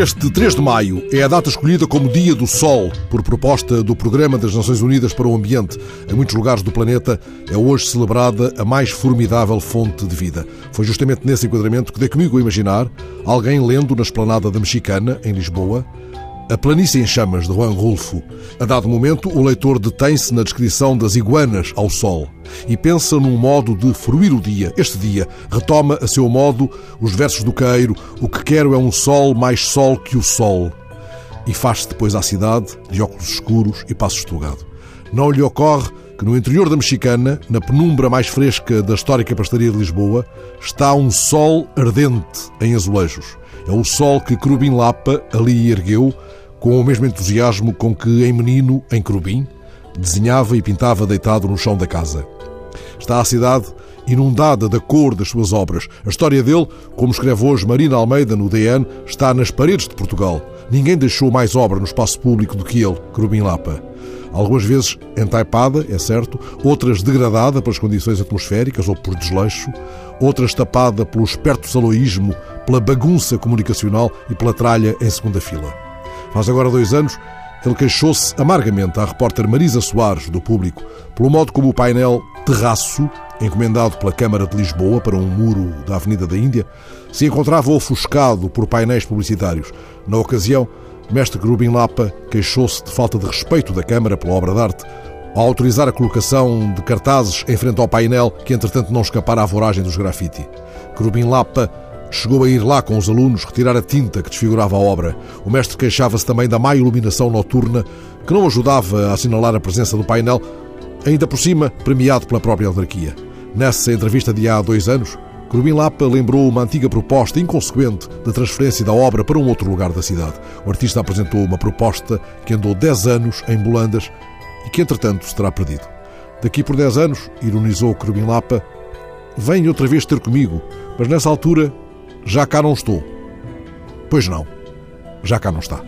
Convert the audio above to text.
Este 3 de maio é a data escolhida como Dia do Sol, por proposta do Programa das Nações Unidas para o Ambiente. Em muitos lugares do planeta é hoje celebrada a mais formidável fonte de vida. Foi justamente nesse enquadramento que dei comigo a imaginar alguém lendo na esplanada da Mexicana, em Lisboa, a Planície em Chamas, de Juan Rulfo. A dado momento, o leitor detém-se na descrição das iguanas ao sol e pensa num modo de fruir o dia. Este dia retoma a seu modo os versos do Queiro: O que quero é um sol mais sol que o sol. E faz-se depois à cidade, de óculos escuros e passo estugado. Não lhe ocorre que no interior da Mexicana, na penumbra mais fresca da histórica pastaria de Lisboa, está um sol ardente em azulejos. É o sol que Crubim Lapa ali ergueu com o mesmo entusiasmo com que, em menino, em Crubim, desenhava e pintava deitado no chão da casa. Está a cidade inundada da cor das suas obras. A história dele, como escreve hoje Marina Almeida no DN, está nas paredes de Portugal. Ninguém deixou mais obra no espaço público do que ele, Crubim Lapa. Algumas vezes entaipada, é certo, outras degradada pelas condições atmosféricas ou por desleixo, outras tapada pelo esperto saloísmo, pela bagunça comunicacional e pela tralha em segunda fila. Faz agora dois anos, ele queixou-se amargamente à repórter Marisa Soares, do Público, pelo modo como o painel Terraço, encomendado pela Câmara de Lisboa para um muro da Avenida da Índia, se encontrava ofuscado por painéis publicitários. Na ocasião, Mestre Grubin Lapa queixou-se de falta de respeito da Câmara pela obra de arte, ao autorizar a colocação de cartazes em frente ao painel que, entretanto, não escapara à voragem dos grafite. Grubin Lapa Chegou a ir lá com os alunos retirar a tinta que desfigurava a obra. O mestre queixava-se também da má iluminação noturna, que não ajudava a assinalar a presença do painel, ainda por cima premiado pela própria autarquia. Nessa entrevista de há dois anos, Corbin Lapa lembrou uma antiga proposta inconsequente de transferência da obra para um outro lugar da cidade. O artista apresentou uma proposta que andou 10 anos em Bolandas e que, entretanto, se terá perdido. Daqui por 10 anos, ironizou Corbin Lapa, vem outra vez ter comigo, mas nessa altura já cá não estou. Pois não, já cá não está.